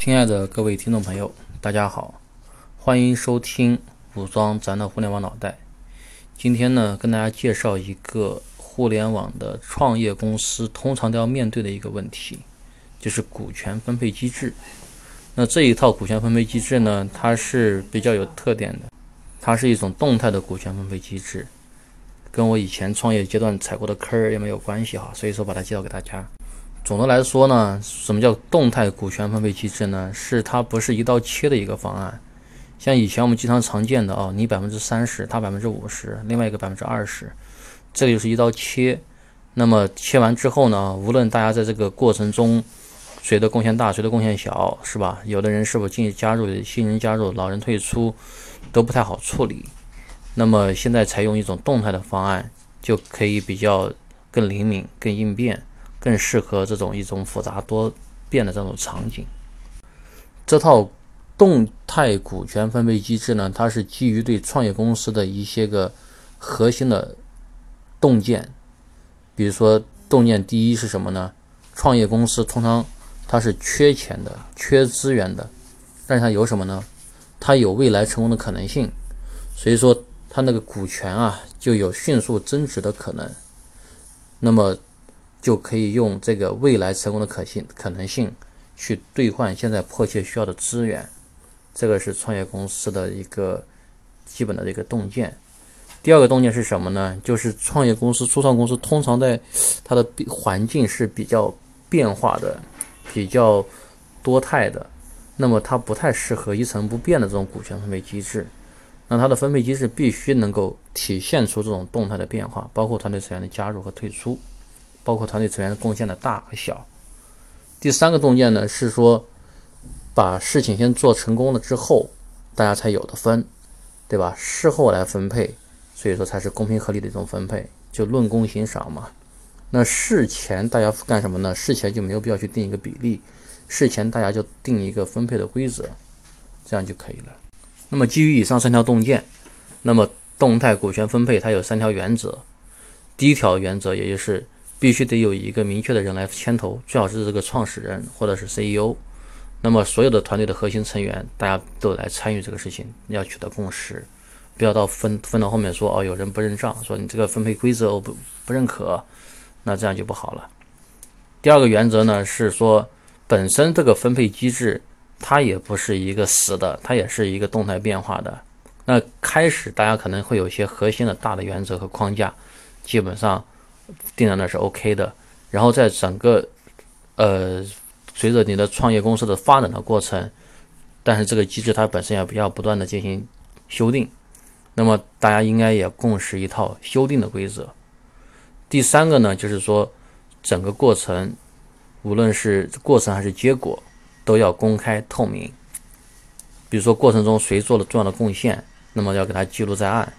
亲爱的各位听众朋友，大家好，欢迎收听武装咱的互联网脑袋。今天呢，跟大家介绍一个互联网的创业公司通常都要面对的一个问题，就是股权分配机制。那这一套股权分配机制呢，它是比较有特点的，它是一种动态的股权分配机制，跟我以前创业阶段踩过的坑儿也没有关系哈，所以说把它介绍给大家。总的来说呢，什么叫动态股权分配机制呢？是它不是一刀切的一个方案。像以前我们经常常见的哦，你百分之三十，他百分之五十，另外一个百分之二十，这个就是一刀切。那么切完之后呢，无论大家在这个过程中谁的贡献大，谁的贡献小，是吧？有的人是否进加入，新人加入，老人退出，都不太好处理。那么现在采用一种动态的方案，就可以比较更灵敏、更应变。更适合这种一种复杂多变的这种场景。这套动态股权分配机制呢，它是基于对创业公司的一些个核心的洞见。比如说，洞见第一是什么呢？创业公司通常它是缺钱的、缺资源的，但是它有什么呢？它有未来成功的可能性，所以说它那个股权啊就有迅速增值的可能。那么。就可以用这个未来成功的可信可能性去兑换现在迫切需要的资源，这个是创业公司的一个基本的这个洞见。第二个洞见是什么呢？就是创业公司、初创公司通常在它的环境是比较变化的、比较多态的，那么它不太适合一成不变的这种股权分配机制。那它的分配机制必须能够体现出这种动态的变化，包括团队成员的加入和退出。包括团队成员贡献的大和小。第三个洞见呢是说，把事情先做成功了之后，大家才有的分，对吧？事后来分配，所以说才是公平合理的一种分配，就论功行赏嘛。那事前大家干什么呢？事前就没有必要去定一个比例，事前大家就定一个分配的规则，这样就可以了。那么基于以上三条洞见，那么动态股权分配它有三条原则。第一条原则也就是。必须得有一个明确的人来牵头，最好是这个创始人或者是 CEO。那么所有的团队的核心成员，大家都来参与这个事情，要取得共识，不要到分分到后面说哦有人不认账，说你这个分配规则我不不认可，那这样就不好了。第二个原则呢是说，本身这个分配机制它也不是一个死的，它也是一个动态变化的。那开始大家可能会有一些核心的大的原则和框架，基本上。定在那是 OK 的，然后在整个呃随着你的创业公司的发展的过程，但是这个机制它本身也要不断的进行修订，那么大家应该也共识一套修订的规则。第三个呢，就是说整个过程，无论是过程还是结果，都要公开透明。比如说过程中谁做了重要的贡献，那么要给他记录在案，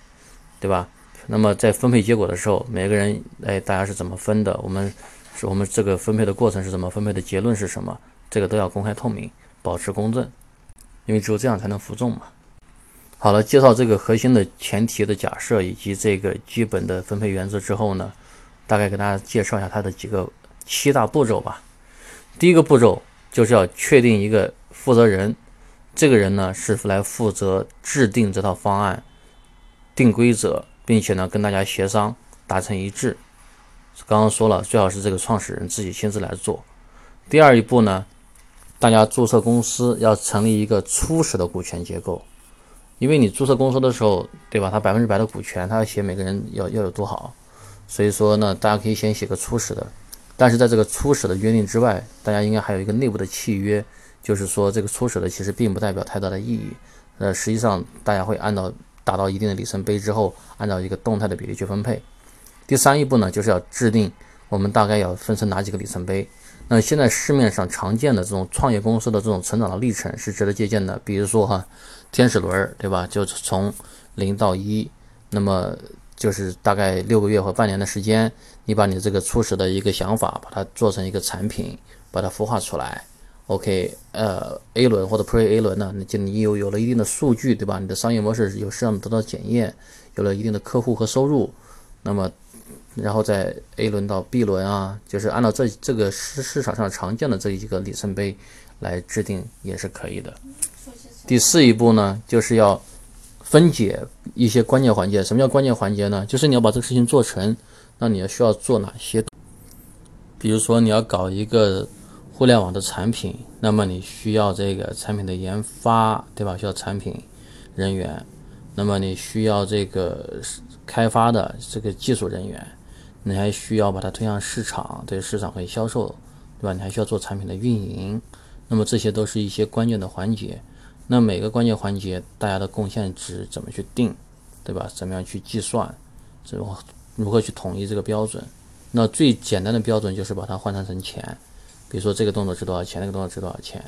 对吧？那么在分配结果的时候，每个人哎，大家是怎么分的？我们是我们这个分配的过程是怎么分配的？结论是什么？这个都要公开透明，保持公正，因为只有这样才能服众嘛。好了，介绍这个核心的前提的假设以及这个基本的分配原则之后呢，大概给大家介绍一下它的几个七大步骤吧。第一个步骤就是要确定一个负责人，这个人呢是来负责制定这套方案、定规则。并且呢，跟大家协商达成一致。刚刚说了，最好是这个创始人自己亲自来做。第二一步呢，大家注册公司要成立一个初始的股权结构，因为你注册公司的时候，对吧？他百分之百的股权，他要写每个人要要有多好。所以说呢，大家可以先写个初始的。但是在这个初始的约定之外，大家应该还有一个内部的契约，就是说这个初始的其实并不代表太大的意义。呃，实际上大家会按照。达到一定的里程碑之后，按照一个动态的比例去分配。第三一步呢，就是要制定我们大概要分成哪几个里程碑。那现在市面上常见的这种创业公司的这种成长的历程是值得借鉴的。比如说哈，天使轮，对吧？就从零到一，那么就是大概六个月或半年的时间，你把你这个初始的一个想法，把它做成一个产品，把它孵化出来。OK，呃，A 轮或者 Pre A 轮呢，那就你有有了一定的数据，对吧？你的商业模式有市场得到检验，有了一定的客户和收入，那么，然后在 A 轮到 B 轮啊，就是按照这这个市市场上常见的这一个里程碑来制定也是可以的。第四一步呢，就是要分解一些关键环节。什么叫关键环节呢？就是你要把这个事情做成，那你要需要做哪些？比如说你要搞一个互联网的产品，那么你需要这个产品的研发，对吧？需要产品人员，那么你需要这个开发的这个技术人员，你还需要把它推向市场，对市场和销售，对吧？你还需要做产品的运营，那么这些都是一些关键的环节。那每个关键环节，大家的贡献值怎么去定，对吧？怎么样去计算？这种如何去统一这个标准？那最简单的标准就是把它换算成钱，比如说这个动作值多少钱，那个动作值多少钱，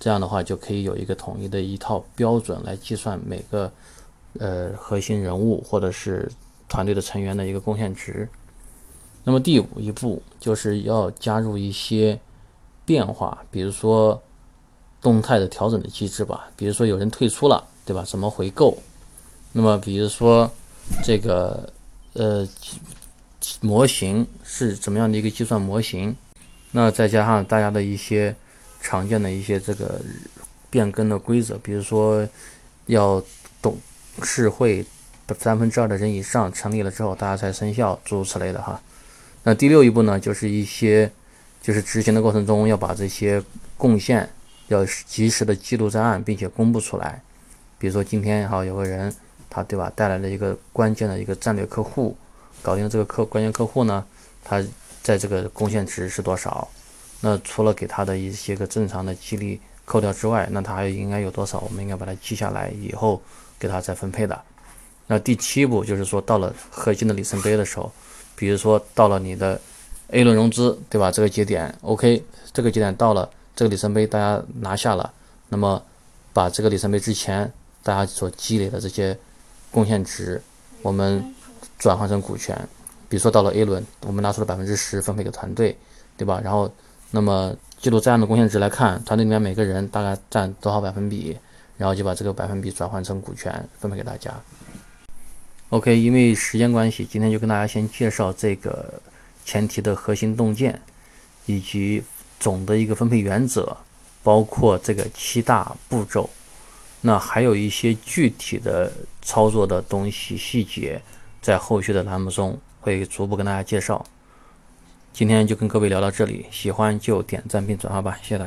这样的话就可以有一个统一的一套标准来计算每个呃核心人物或者是团队的成员的一个贡献值。那么第五一步就是要加入一些变化，比如说。动态的调整的机制吧，比如说有人退出了，对吧？怎么回购？那么比如说这个呃模型是怎么样的一个计算模型？那再加上大家的一些常见的一些这个变更的规则，比如说要董事会三分之二的人以上成立了之后，大家才生效，诸如此类的哈。那第六一步呢，就是一些就是执行的过程中要把这些贡献。要及时的记录在案，并且公布出来。比如说今天哈有个人，他对吧带来了一个关键的一个战略客户，搞定这个客关键客户呢，他在这个贡献值是多少？那除了给他的一些个正常的激励扣掉之外，那他还应该有多少？我们应该把它记下来，以后给他再分配的。那第七步就是说到了核心的里程碑的时候，比如说到了你的 A 轮融资，对吧？这个节点 OK，这个节点到了。这个里程碑大家拿下了，那么把这个里程碑之前大家所积累的这些贡献值，我们转换成股权。比如说到了 A 轮，我们拿出了百分之十分配给团队，对吧？然后那么记录这样的贡献值来看，团队里面每个人大概占多少百分比，然后就把这个百分比转换成股权分配给大家。OK，因为时间关系，今天就跟大家先介绍这个前提的核心洞见以及。总的一个分配原则，包括这个七大步骤，那还有一些具体的操作的东西细节，在后续的栏目中会逐步跟大家介绍。今天就跟各位聊到这里，喜欢就点赞并转发吧，谢谢大家。